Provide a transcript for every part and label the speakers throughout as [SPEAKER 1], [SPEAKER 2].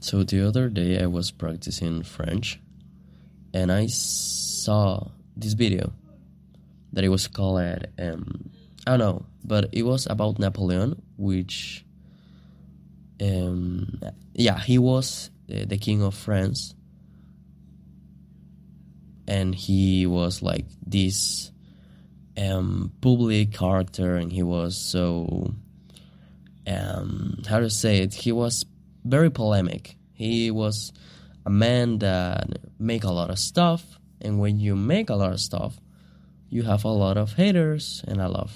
[SPEAKER 1] So the other day I was practicing French and I saw this video that it was called um, I don't know, but it was about Napoleon, which um, yeah, he was the, the king of France, and he was like this um, public character, and he was so um, how to say it. He was very polemic. He was a man that make a lot of stuff, and when you make a lot of stuff, you have a lot of haters and a lot,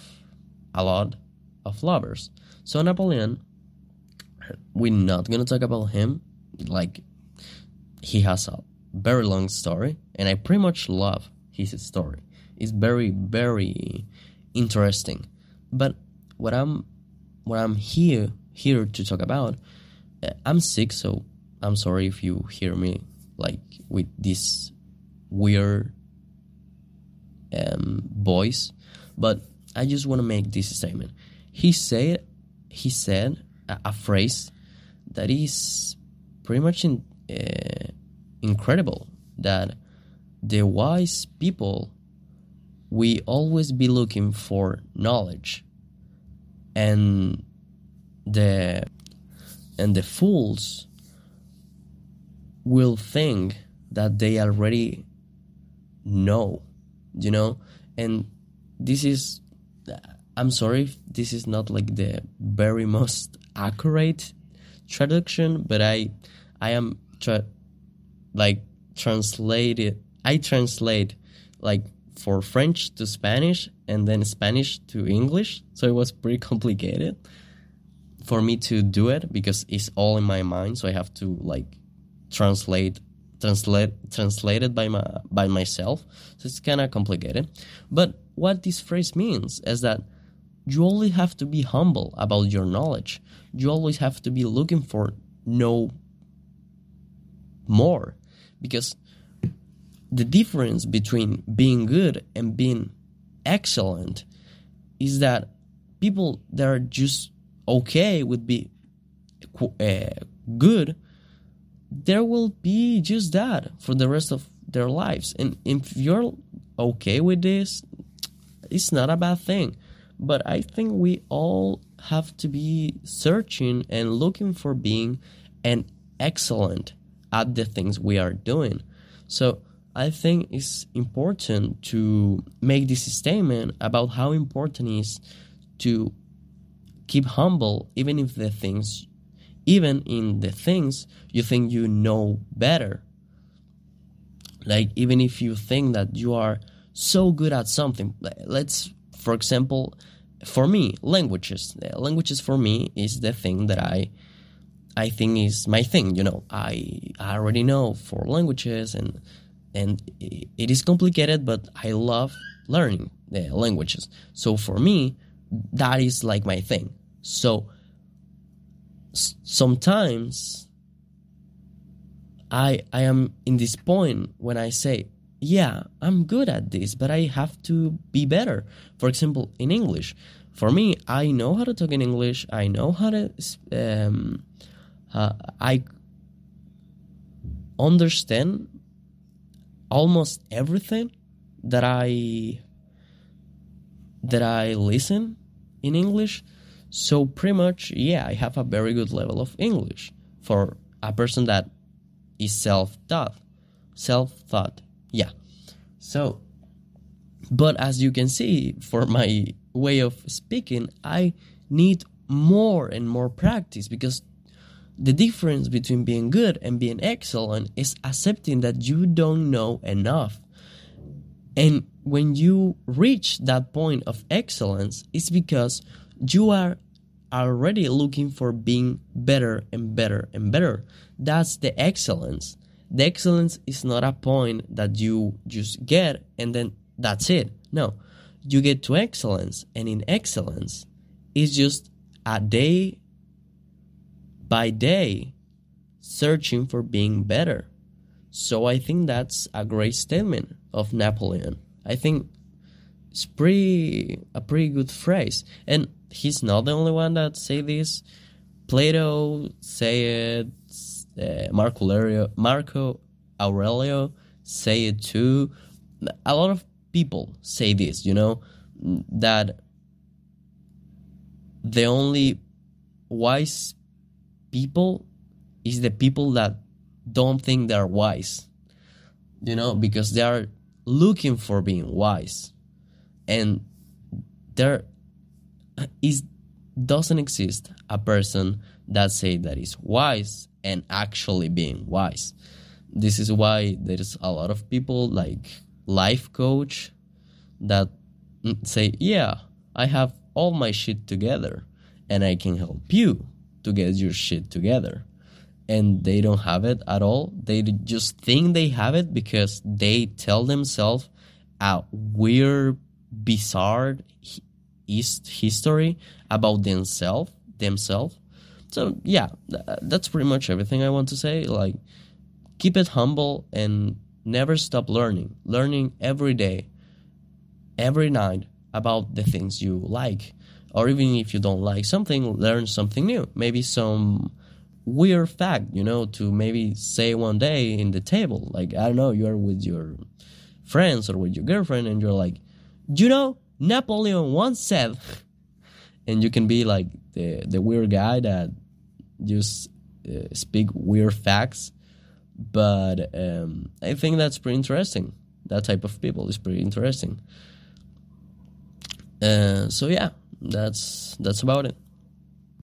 [SPEAKER 1] a lot of lovers. So Napoleon, we're not gonna talk about him. Like he has a very long story, and I pretty much love his story. It's very very interesting. But what I'm what I'm here here to talk about, I'm sick, so I'm sorry if you hear me like with this weird um, voice, but I just want to make this statement. He said he said a, a phrase that is pretty much in, uh, incredible. That the wise people we always be looking for knowledge, and the and the fools will think that they already know, you know, and this is I'm sorry this is not like the very most accurate traduction, but I I am tra- like translated I translate like for French to Spanish and then Spanish to English, so it was pretty complicated for me to do it because it's all in my mind, so I have to like translate translate translated by my by myself. So it's kind of complicated. But what this phrase means is that you always have to be humble about your knowledge. You always have to be looking for know more because the difference between being good and being excellent is that people that are just okay would be uh, good there will be just that for the rest of their lives. And if you're okay with this, it's not a bad thing. But I think we all have to be searching and looking for being an excellent at the things we are doing. So I think it's important to make this statement about how important it is to keep humble even if the things even in the things you think you know better. Like, even if you think that you are so good at something, let's, for example, for me, languages. Languages for me is the thing that I. I think is my thing, you know. I, I already know four languages and and it is complicated, but I love learning the languages. So for me, that is like my thing. So sometimes I I am in this point when I say, yeah, I'm good at this, but I have to be better. For example, in English, for me, I know how to talk in English. I know how to um, uh, I understand almost everything that I that I listen in English so pretty much, yeah, I have a very good level of English for a person that is self-taught. Self-taught, yeah. So, but as you can see, for my way of speaking, I need more and more practice because the difference between being good and being excellent is accepting that you don't know enough. And when you reach that point of excellence, it's because you are already looking for being better and better and better. That's the excellence. The excellence is not a point that you just get and then that's it. No, you get to excellence, and in excellence, it's just a day by day searching for being better. So I think that's a great statement of Napoleon. I think it's pretty a pretty good phrase. And he's not the only one that say this. Plato say it. uh, Marco Marco Aurelio say it too. A lot of people say this, you know, that the only wise people is the people that don't think they're wise, you know, because they are looking for being wise, and there is doesn't exist a person that say that is wise and actually being wise. This is why there's a lot of people like life coach that say, "Yeah, I have all my shit together and I can help you to get your shit together." And they don't have it at all. They just think they have it because they tell themselves a weird, bizarre East history about themselves themselves. So yeah that's pretty much everything i want to say. Like keep it humble and never stop learning. Learning every day every night about the things you like. Or even if you don't like something learn something new. Maybe some weird fact you know to maybe say one day in the table like i don't know you're with your friends or with your girlfriend and you're like you know napoleon once said and you can be like the the weird guy that just uh, speak weird facts. But um, i think that's pretty interesting. That type of people is pretty interesting. Uh, so yeah that's that's about it